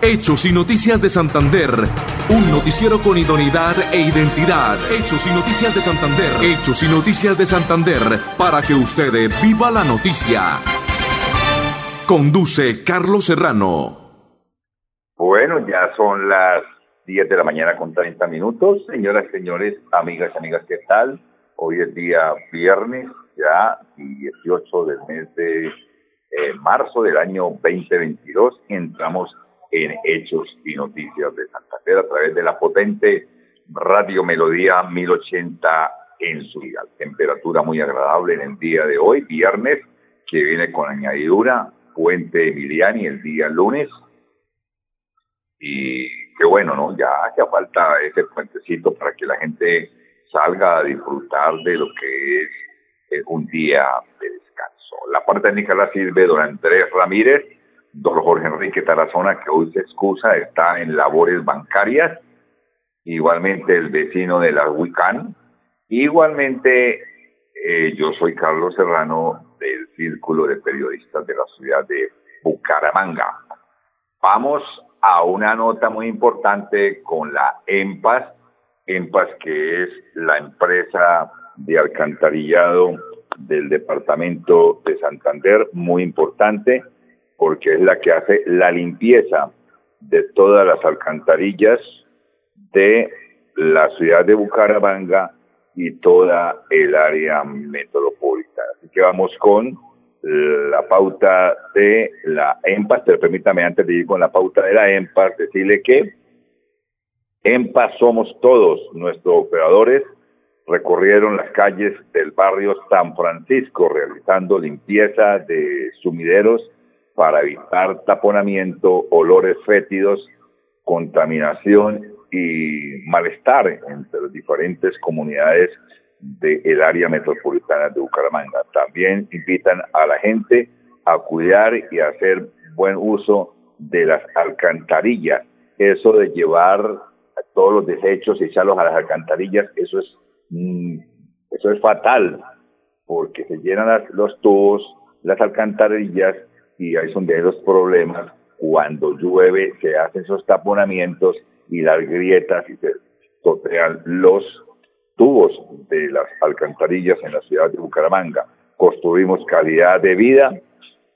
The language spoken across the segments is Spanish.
Hechos y Noticias de Santander. Un noticiero con idoneidad e identidad. Hechos y Noticias de Santander. Hechos y Noticias de Santander. Para que usted viva la noticia. Conduce Carlos Serrano. Bueno, ya son las 10 de la mañana con 30 minutos. Señoras señores, amigas y amigas, ¿qué tal? Hoy es día viernes, ya 18 del mes de eh, marzo del año 2022. Entramos en Hechos y Noticias de Santander a través de la potente Radio Melodía 1080 en su día. Temperatura muy agradable en el día de hoy, viernes, que viene con añadidura, Puente Emiliani el día lunes. Y qué bueno, ¿no? Ya, ya falta ese puentecito para que la gente salga a disfrutar de lo que es eh, un día de descanso. La parte técnica la sirve don Andrés Ramírez don Jorge Enrique Tarazona, que hoy se excusa, está en labores bancarias, igualmente el vecino de la UICAN, igualmente eh, yo soy Carlos Serrano del Círculo de Periodistas de la ciudad de Bucaramanga. Vamos a una nota muy importante con la EMPAS, EMPAS que es la empresa de alcantarillado del departamento de Santander, muy importante porque es la que hace la limpieza de todas las alcantarillas de la ciudad de Bucaramanga y toda el área metropolitana. Así que vamos con la pauta de la EMPAS, pero permítame antes de ir con la pauta de la EMPAS decirle que EMPAS somos todos, nuestros operadores recorrieron las calles del barrio San Francisco realizando limpieza de sumideros para evitar taponamiento, olores fétidos, contaminación y malestar entre las diferentes comunidades del área metropolitana de Bucaramanga. También invitan a la gente a cuidar y a hacer buen uso de las alcantarillas. Eso de llevar todos los desechos y echarlos a las alcantarillas, eso es, mm, eso es fatal, porque se llenan los tubos, las alcantarillas y ahí son de los problemas cuando llueve, se hacen esos taponamientos y las grietas y se totean los tubos de las alcantarillas en la ciudad de Bucaramanga. Construimos calidad de vida,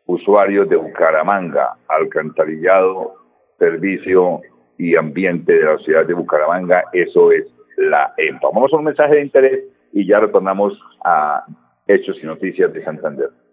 usuarios de Bucaramanga, alcantarillado, servicio y ambiente de la ciudad de Bucaramanga, eso es la EMPA. Vamos a un mensaje de interés y ya retornamos a Hechos y Noticias de Santander.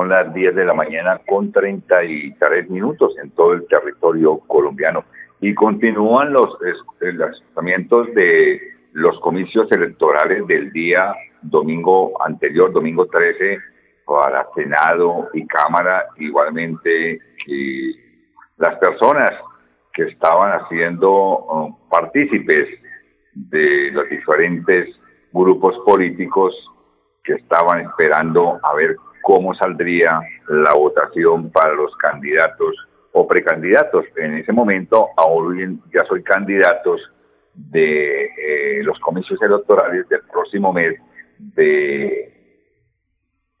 Son las 10 de la mañana con 33 minutos en todo el territorio colombiano. Y continúan los lanzamientos de los comicios electorales del día domingo anterior, domingo 13, para Senado y Cámara, igualmente que las personas que estaban haciendo um, partícipes de los diferentes grupos políticos que estaban esperando a ver cómo saldría la votación para los candidatos o precandidatos. En ese momento, aún ya soy candidatos de eh, los comicios electorales del próximo mes de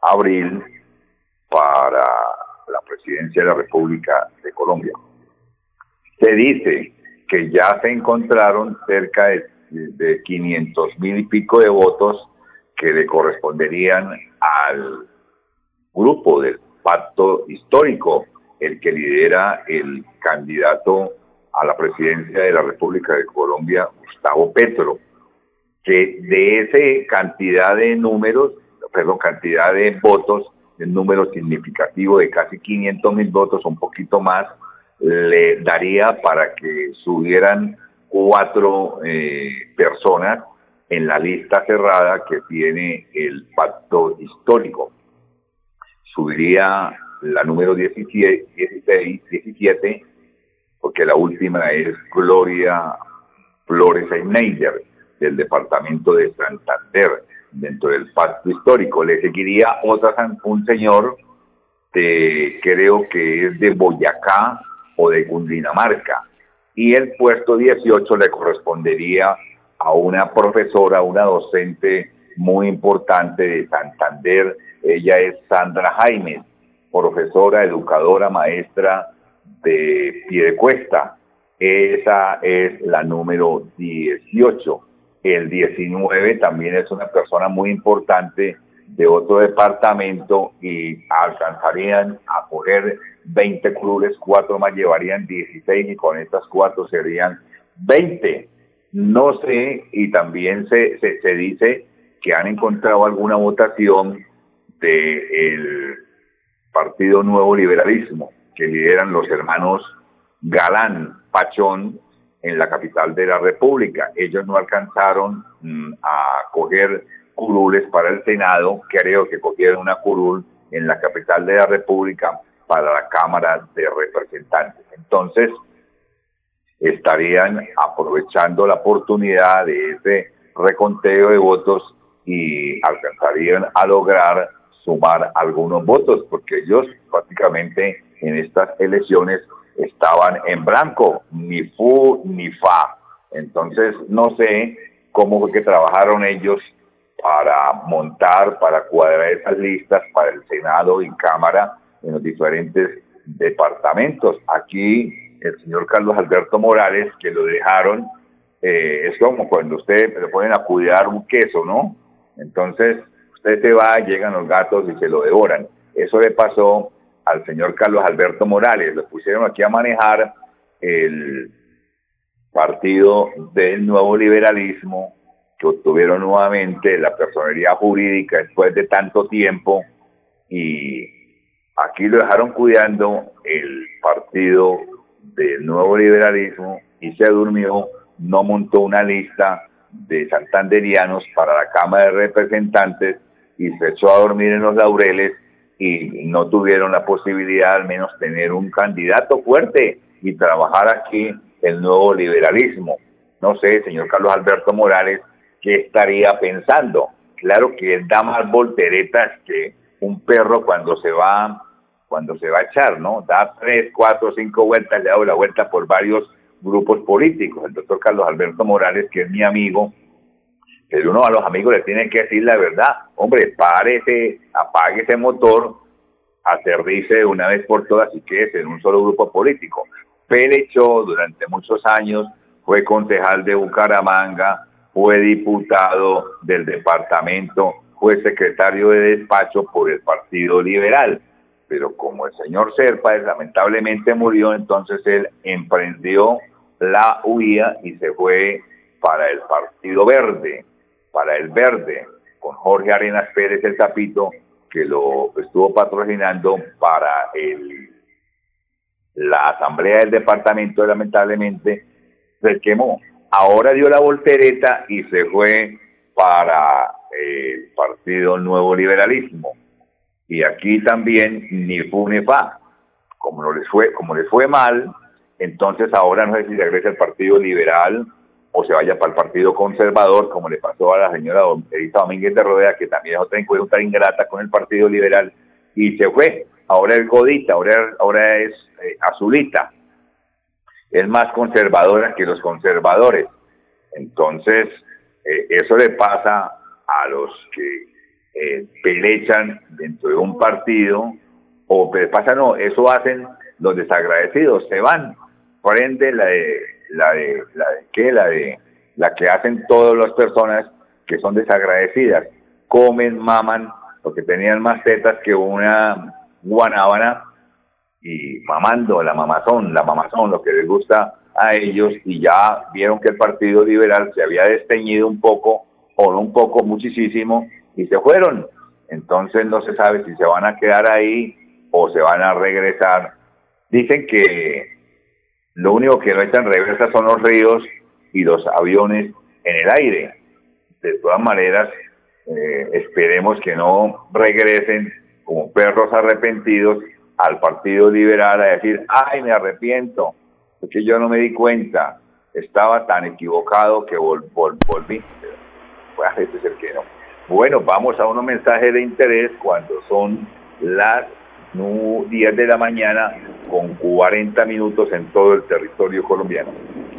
abril para la presidencia de la República de Colombia. Se dice que ya se encontraron cerca de, de 500 mil y pico de votos que le corresponderían al grupo del pacto histórico, el que lidera el candidato a la presidencia de la República de Colombia, Gustavo Petro, que de esa cantidad de números, perdón, cantidad de votos, el número significativo de casi 500 mil votos, un poquito más, le daría para que subieran cuatro eh, personas en la lista cerrada que tiene el pacto histórico subiría la número 17, 16, 17, porque que la última es Gloria Flores Schneider, del departamento de Santander, dentro del pacto histórico. Le seguiría otra, un señor de, creo que es de Boyacá o de Cundinamarca. Y el puesto 18 le correspondería a una profesora, una docente muy importante de Santander. Ella es Sandra Jaime, profesora, educadora, maestra de Piedecuesta. Esa es la número 18. El 19 también es una persona muy importante de otro departamento y alcanzarían a coger 20 clubes, cuatro más llevarían 16 y con estas cuatro serían 20. No sé, y también se, se dice que han encontrado alguna votación del Partido Nuevo Liberalismo, que lideran los hermanos Galán, Pachón, en la capital de la República. Ellos no alcanzaron mm, a coger curules para el Senado, creo que cogieron una curul en la capital de la República para la Cámara de Representantes. Entonces, estarían aprovechando la oportunidad de ese reconteo de votos y alcanzarían a lograr sumar algunos votos, porque ellos prácticamente en estas elecciones estaban en blanco, ni fu ni fa. Entonces, no sé cómo fue que trabajaron ellos para montar, para cuadrar esas listas para el Senado y Cámara en los diferentes departamentos. Aquí el señor Carlos Alberto Morales, que lo dejaron, eh, es como cuando usted le pueden a un queso, ¿no? Entonces, usted se va, llegan los gatos y se lo devoran. Eso le pasó al señor Carlos Alberto Morales. Lo pusieron aquí a manejar el partido del nuevo liberalismo que obtuvieron nuevamente la personería jurídica después de tanto tiempo y aquí lo dejaron cuidando el partido del nuevo liberalismo y se durmió, no montó una lista de santanderianos para la Cámara de Representantes y se echó a dormir en los laureles y no tuvieron la posibilidad al menos tener un candidato fuerte y trabajar aquí el nuevo liberalismo. No sé, señor Carlos Alberto Morales, qué estaría pensando. Claro que él da más volteretas que un perro cuando se va cuando se va a echar, ¿no? Da tres, cuatro, cinco vueltas, le da la vuelta por varios grupos políticos. El doctor Carlos Alberto Morales, que es mi amigo, pero uno a los amigos le tiene que decir la verdad. Hombre, párese, apague ese motor, aterrice una vez por todas y quede en un solo grupo político. Pelechó durante muchos años, fue concejal de Bucaramanga, fue diputado del departamento, fue secretario de despacho por el Partido Liberal. Pero como el señor Serpa lamentablemente murió, entonces él emprendió la huida y se fue para el Partido Verde, para el Verde, con Jorge Arenas Pérez el Tapito, que lo estuvo patrocinando para el, la asamblea del departamento, lamentablemente se quemó. Ahora dio la voltereta y se fue para el Partido Nuevo Liberalismo. Y aquí también ni fu ni fa. Como, no les fue, como les fue mal, entonces ahora no sé si regresa al Partido Liberal o se vaya para el Partido Conservador, como le pasó a la señora Elisa Domínguez de Rodea, que también es otra encuesta ingrata con el Partido Liberal, y se fue. Ahora es Godita, ahora, ahora es eh, Azulita. Es más conservadora que los conservadores. Entonces, eh, eso le pasa a los que eh, pelechan dentro de un partido, o pasa no, eso hacen los desagradecidos, se van, prende la de la de, la de qué, la de, la que hacen todas las personas que son desagradecidas, comen, maman, porque tenían más tetas que una guanábana y mamando la mamazón, la mamazón, lo que les gusta a ellos y ya vieron que el Partido Liberal se había desteñido un poco o un poco, muchísimo y se fueron. Entonces no se sabe si se van a quedar ahí o se van a regresar. Dicen que lo único que no están reversa son los ríos y los aviones en el aire. De todas maneras, eh, esperemos que no regresen como perros arrepentidos al Partido Liberal a decir, ay, me arrepiento, porque yo no me di cuenta, estaba tan equivocado que vol, volví. Pues a ser que no. Bueno, vamos a unos mensajes de interés cuando son las 10 de la mañana con 40 minutos en todo el territorio colombiano.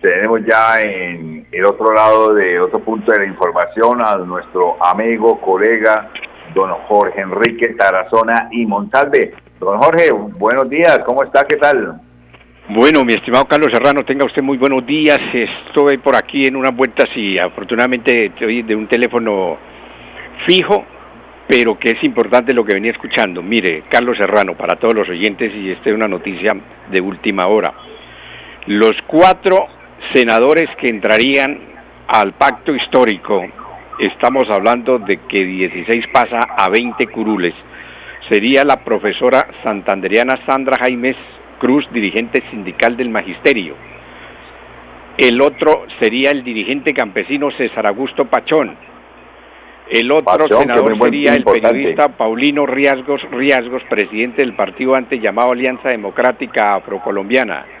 tenemos ya en el otro lado de otro punto de la información a nuestro amigo, colega, don Jorge Enrique Tarazona y Montalve. Don Jorge, buenos días, ¿cómo está? ¿Qué tal? Bueno, mi estimado Carlos Serrano, tenga usted muy buenos días. Estoy por aquí en unas vueltas y afortunadamente estoy de un teléfono fijo, pero que es importante lo que venía escuchando. Mire, Carlos Serrano, para todos los oyentes, y esta es una noticia de última hora. Los cuatro senadores que entrarían al pacto histórico, estamos hablando de que 16 pasa a 20 curules. Sería la profesora santanderiana Sandra Jaimes Cruz, dirigente sindical del Magisterio. El otro sería el dirigente campesino César Augusto Pachón. El otro senador sería el periodista Paulino Riasgos Riasgos, presidente del partido antes llamado Alianza Democrática Afrocolombiana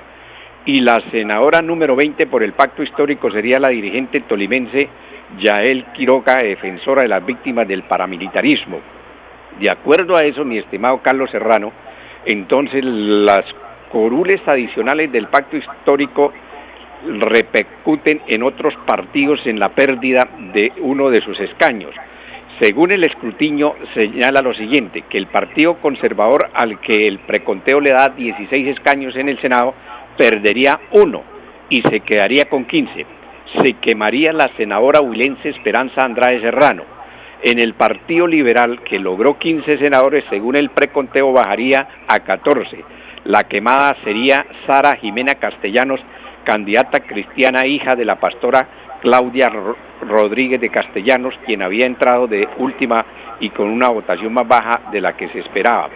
y la senadora número 20 por el pacto histórico sería la dirigente tolimense Yael Quiroga, defensora de las víctimas del paramilitarismo. De acuerdo a eso, mi estimado Carlos Serrano, entonces las corules adicionales del pacto histórico repercuten en otros partidos en la pérdida de uno de sus escaños. Según el escrutinio, señala lo siguiente, que el Partido Conservador, al que el preconteo le da 16 escaños en el Senado, perdería uno y se quedaría con 15. Se quemaría la senadora huilense Esperanza Andrade Serrano. En el Partido Liberal, que logró 15 senadores, según el preconteo, bajaría a 14. La quemada sería Sara Jimena Castellanos, candidata cristiana hija de la pastora Claudia Rodríguez de Castellanos, quien había entrado de última y con una votación más baja de la que se esperaba.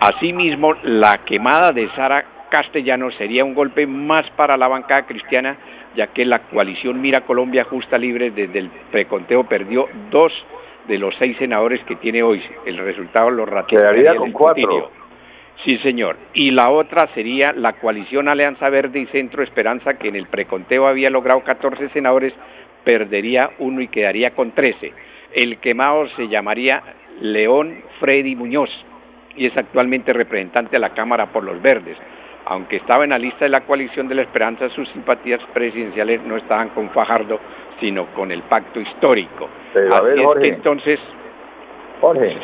Asimismo, la quemada de Sara castellano sería un golpe más para la bancada cristiana, ya que la coalición Mira Colombia Justa Libre desde el preconteo perdió dos de los seis senadores que tiene hoy. El resultado lo ratificaría con cuatro. Sí, señor. Y la otra sería la coalición Alianza Verde y Centro Esperanza, que en el preconteo había logrado 14 senadores, perdería uno y quedaría con 13. El quemado se llamaría León Freddy Muñoz y es actualmente representante a la Cámara por los Verdes aunque estaba en la lista de la coalición de la esperanza, sus simpatías presidenciales no estaban con Fajardo, sino con el pacto histórico. Pero a ver, Jorge, entonces... Jorge.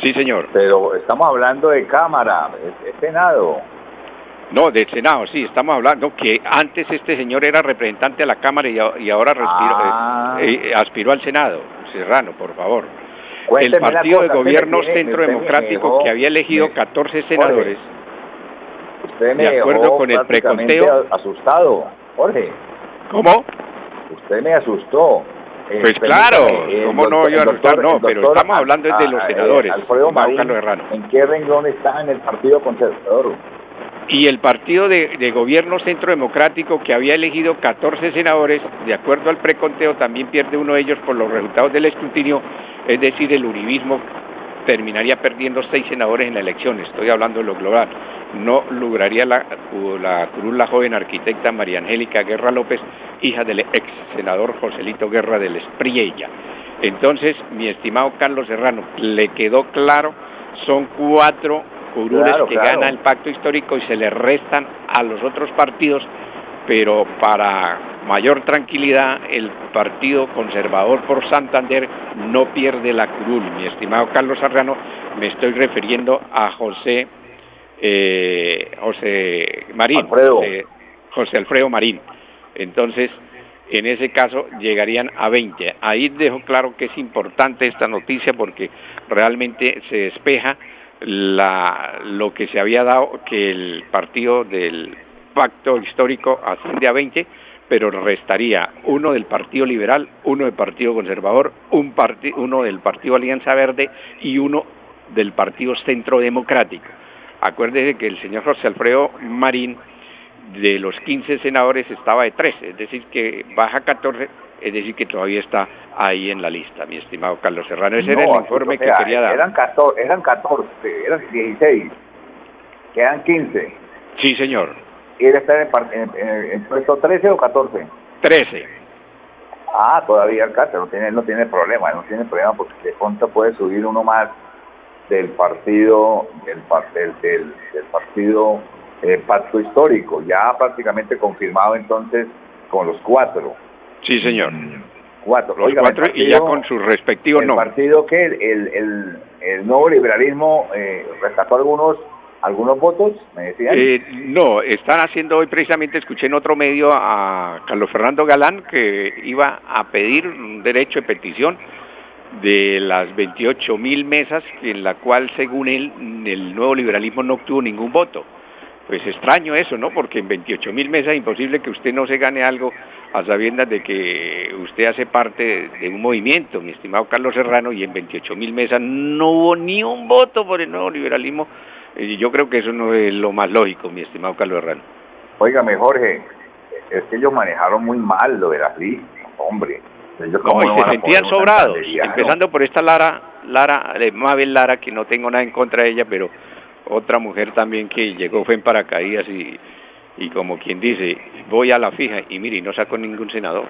Sí, señor. Pero estamos hablando de Cámara, de, Senado. No, del Senado, sí, estamos hablando que antes este señor era representante de la Cámara y, ahora ah. eh, eh, aspiró al Senado. Serrano, por favor. el partido de gobierno centro democrático que había elegido 14 senadores Usted me de acuerdo con el preconteo asustado, Jorge. ¿Cómo? Usted me asustó. Eh, pues claro, ¿cómo no yo asustar? No, pero estamos hablando de los ah, senadores. Alfredo Marín, ¿en qué renglón está en el Partido Conservador? Y el partido de, de, gobierno centro democrático que había elegido 14 senadores, de acuerdo al preconteo, también pierde uno de ellos por los resultados del escrutinio, es decir, el uribismo terminaría perdiendo seis senadores en la elección, estoy hablando de lo global no lograría la, la cruz la joven arquitecta María Angélica Guerra López, hija del ex senador Joselito Guerra del Espriella. Entonces, mi estimado Carlos Serrano, le quedó claro, son cuatro curules que gana el pacto histórico y se le restan a los otros partidos pero para mayor tranquilidad el Partido Conservador por Santander no pierde la curul. Mi estimado Carlos Serrano, me estoy refiriendo a José eh, José Marín, José Alfredo Marín. Entonces, en ese caso llegarían a 20. Ahí dejo claro que es importante esta noticia porque realmente se despeja la, lo que se había dado, que el partido del pacto histórico asciende a 20, pero restaría uno del Partido Liberal, uno del Partido Conservador, un uno del Partido Alianza Verde y uno del Partido Centro Democrático. Acuérdese que el señor José Alfredo Marín de los 15 senadores estaba de 13, es decir, que baja 14, es decir, que todavía está ahí en la lista, mi estimado Carlos Serrano. Ese era el informe que quería dar. Eran 14, eran 14, eran 16, quedan 15. Sí, señor. ¿Y él está en, en, puesto 13 o 14? 13. Ah, todavía el no tiene, no tiene problema, no tiene problema porque de pronto puede subir uno más del partido, del, del, del partido eh, pacto histórico, ya prácticamente confirmado entonces con los cuatro. Sí, señor. Mm, cuatro. Los cuatro y ya con sus respectivos el partido que el, el, el nuevo liberalismo eh, rescató algunos algunos votos, me decían. Eh, no, están haciendo hoy precisamente, escuché en otro medio a Carlos Fernando Galán que iba a pedir un derecho de petición de las 28 mil mesas en la cual según él el nuevo liberalismo no obtuvo ningún voto pues extraño eso, ¿no? Porque en 28 mil mesas es imposible que usted no se gane algo a sabiendas de que usted hace parte de un movimiento, mi estimado Carlos Serrano, y en 28 mil mesas no hubo ni un voto por el nuevo liberalismo. Y yo creo que eso no es lo más lógico, mi estimado Carlos Serrano. Óigame, Jorge, es que ellos manejaron muy mal lo de las listas, hombre. No, y se sentían sobrados, empezando por esta Lara, Lara, eh, Mabel Lara, que no tengo nada en contra de ella, pero otra mujer también que llegó fue en paracaídas y, y como quien dice, voy a la fija y mire, no sacó ningún senador.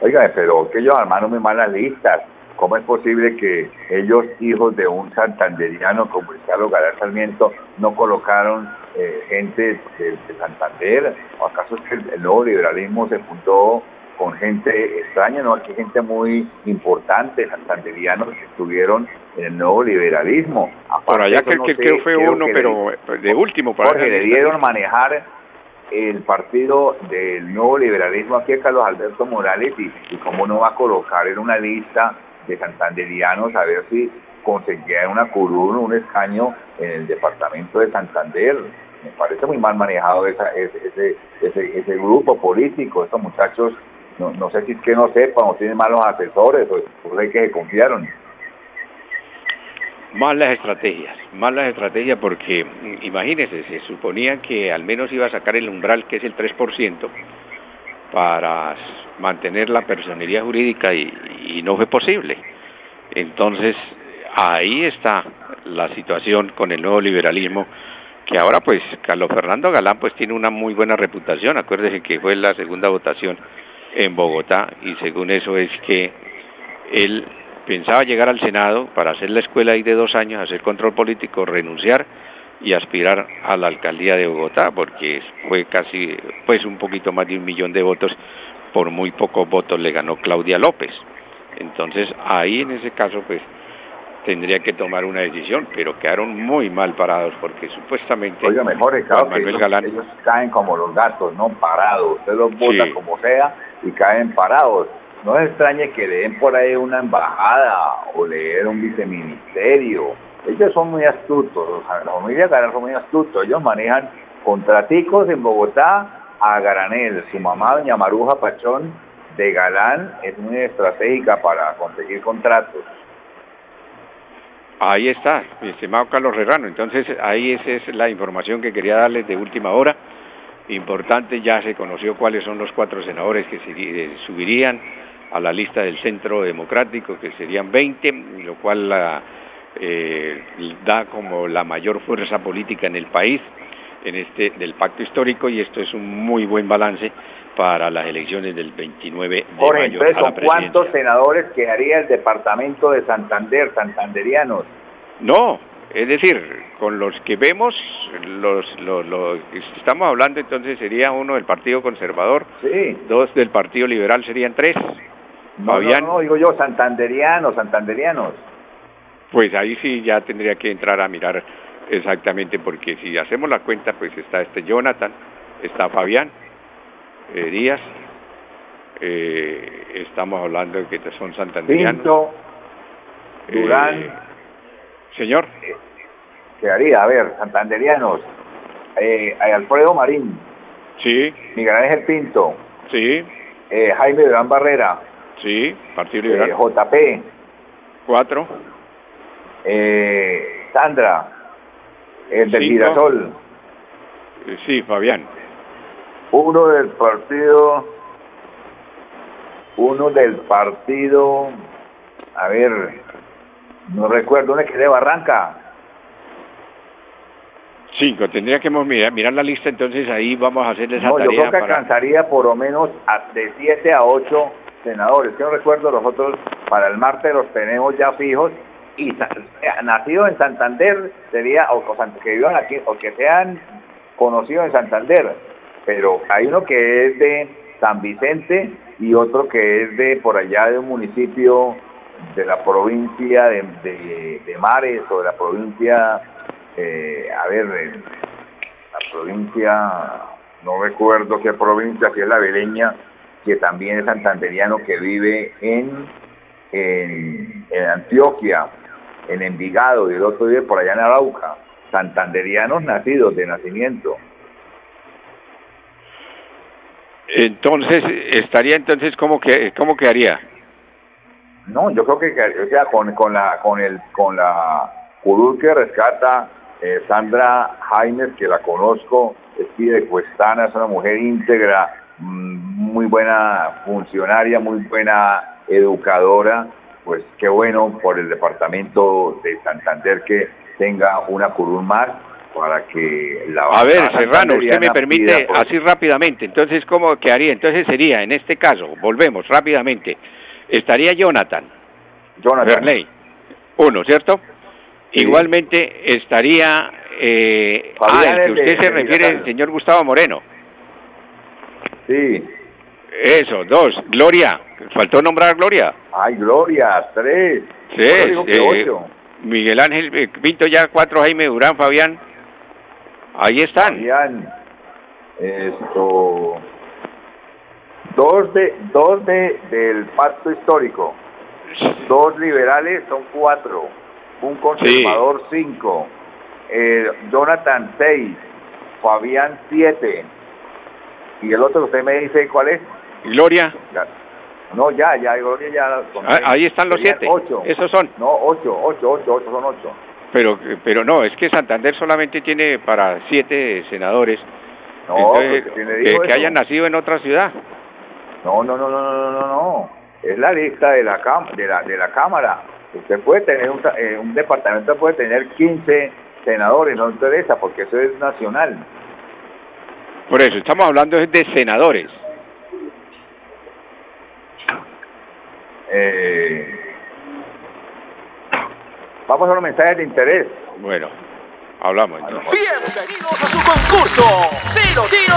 Oiga, pero que ellos armaron muy malas listas. ¿Cómo es posible que ellos, hijos de un santanderiano como el Carlos Galán Sarmiento, no colocaron eh, gente de, Santander? ¿O acaso es que el nuevo liberalismo se fundó con gente extraña, ¿no? Aquí gente muy importante, santanderianos que estuvieron en el nuevo liberalismo. Por allá que, que, fue uno, pero de último. Para porque le dieron manejar el partido del nuevo liberalismo aquí a Carlos Alberto Morales y, y cómo no va a colocar en una lista de santanderianos a ver si conseguía una curul, un escaño en el departamento de Santander. Me parece muy mal manejado esa, ese, ese, ese grupo político, estos muchachos no, no sé si es que no sepan o tienen malos asesores o por que se confiaron. Malas estrategias, malas estrategias porque imagínense, se suponía que al menos iba a sacar el umbral que es el 3% para mantener la personería jurídica y, y no fue posible. Entonces, ahí está la situación con el nuevo liberalismo que ahora pues Carlos Fernando Galán pues tiene una muy buena reputación, acuérdese que fue la segunda votación en Bogotá y según eso es que él pensaba llegar al Senado para hacer la escuela ahí de dos años, hacer control político, renunciar y aspirar a la alcaldía de Bogotá porque fue casi pues un poquito más de un millón de votos. Por muy pocos votos le ganó Claudia López. Entonces ahí en ese caso pues tendría que tomar una decisión, pero quedaron muy mal parados porque supuestamente Oiga, mejor ellos, caen como los gatos, no parados, usted los vota como sea y caen parados. No es extrañe que den por ahí una embajada o leer un viceministerio. Ellos son muy astutos, la familia Galán son muy astutos, ellos manejan contraticos en Bogotá a Garanel, su mamá doña Maruja Pachón de Galán es muy estratégica para conseguir contratos Ahí está, mi estimado Carlos Herrano. Entonces, ahí esa es la información que quería darles de última hora. Importante, ya se conoció cuáles son los cuatro senadores que eh, subirían a la lista del Centro Democrático, que serían 20, lo cual eh, da como la mayor fuerza política en el país en este del pacto histórico y esto es un muy buen balance para las elecciones del 29 de mayo. ¿cuántos senadores quedaría el departamento de Santander, santanderianos? No, Es decir, con los que vemos, los, los, estamos hablando entonces sería uno del Partido Conservador, sí. dos del Partido Liberal serían tres. No, no, no, digo yo, santanderianos, santanderianos. Pues ahí sí ya tendría que entrar a mirar exactamente, porque si hacemos la cuenta, pues está este Jonathan, está Fabián eh, Díaz, eh, estamos hablando de que son santanderianos. Pinto, Durán. Eh, señor. ¿Qué haría? A ver, santanderianos. Eh, Alfredo Marín. Sí. Miguel Ángel Pinto. Sí. Eh, Jaime Durán Barrera. Sí, Partido Liberal. JP. Cuatro. Sandra. El del Girasol. Sí, Fabián. Uno del partido. Uno del partido. A ver, no recuerdo, ¿dónde quedé? Barranca. Cinco, tendría que mirar, mirar la lista, entonces ahí vamos a hacer esa no, Yo creo que alcanzaría por lo menos de siete a ocho senadores. Yo recuerdo, nosotros para el martes los tenemos ya fijos y nacido en Santander sería, o, que vivan aquí, o que sean conocidos en Santander, pero hay uno que es de San Vicente y otro que es de por allá de un municipio de la provincia de, de, Mares o de la provincia, eh, a ver, la provincia, no recuerdo qué provincia, si es la Beleña, que también es santanderiano, que vive en, en, Antioquia, en Envigado, y el otro vive por allá en Arauca, santanderianos nacidos de nacimiento. Entonces, estaría entonces, ¿cómo, que, cómo quedaría? No, yo creo que, o sea, con, con la con el con la curul que rescata eh, Sandra Jaimes, que la conozco, es de Cuestana, es una mujer íntegra, mm, muy buena funcionaria, muy buena educadora, pues qué bueno por el departamento de Santander que tenga una curul más para que la A ver, Serrano, usted me permite así rápidamente, entonces ¿cómo quedaría? Entonces sería, en este caso, volvemos rápidamente, estaría Jonathan. Jonathan. Uno, ¿cierto? Igualmente estaría... Eh, ah, el que usted se refiere al señor Gustavo Moreno. Sí. Eso, dos. Gloria. Faltó nombrar Gloria. Ay, Gloria, tres. Sí, eh, Miguel Ángel eh, Pinto ya cuatro, Jaime Durán, Fabián. Ahí están. Fabián, esto, Dos de dos de del pacto histórico, dos liberales son cuatro, un conservador cinco, eh, Jonathan seis, Fabián siete y el otro usted me dice cuál es. Gloria. No, ya, ya, Gloria ya. Ah, ahí están los siete. Ocho. Esos son. No, ocho, ocho, ocho, ocho, son ocho. Pero, pero no, es que Santander solamente tiene para siete senadores. No, pues, que hayan nacido en otra ciudad. No, no, no, no, no, no, no. Es la lista de la, de la, de la Cámara. Usted puede tener un, eh, un departamento, puede tener 15 senadores, no interesa, porque eso es nacional. Por eso, estamos hablando de senadores. Eh, vamos a los mensajes de interés. Bueno. Hablamos Bienvenidos a su concurso. Si lo tiro,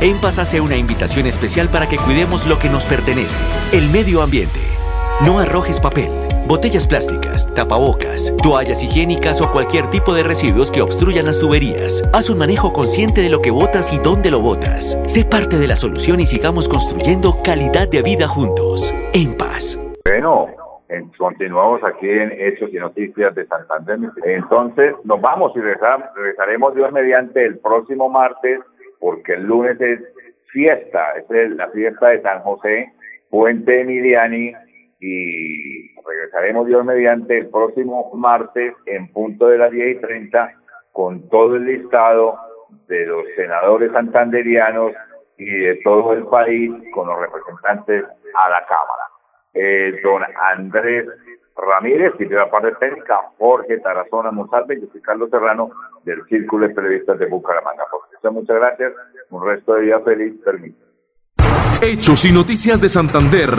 En Paz hace una invitación especial para que cuidemos lo que nos pertenece, el medio ambiente. No arrojes papel botellas plásticas, tapabocas, toallas higiénicas o cualquier tipo de residuos que obstruyan las tuberías. Haz un manejo consciente de lo que botas y dónde lo botas. Sé parte de la solución y sigamos construyendo calidad de vida juntos. En paz. Bueno, continuamos aquí en Hechos y Noticias de Santander. Entonces, nos vamos y regresaremos Dios mediante el próximo martes, porque el lunes es fiesta, es la fiesta de San José, Puente Emiliani, y regresaremos Dios mediante el próximo martes en punto de las 10 y 30 con todo el listado de los senadores santanderianos y de todo el país con los representantes a la Cámara. Eh, don Andrés Ramírez, y de la parte técnica, Jorge Tarazona Monsalve, y Carlos Serrano del Círculo de Periodistas de Bucaramanga. Muchas gracias, un resto de día feliz, permiso. Hechos y Noticias de Santander.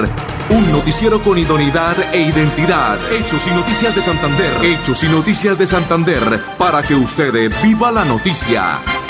Un noticiero con idoneidad e identidad. Hechos y Noticias de Santander. Hechos y Noticias de Santander. Para que usted viva la noticia.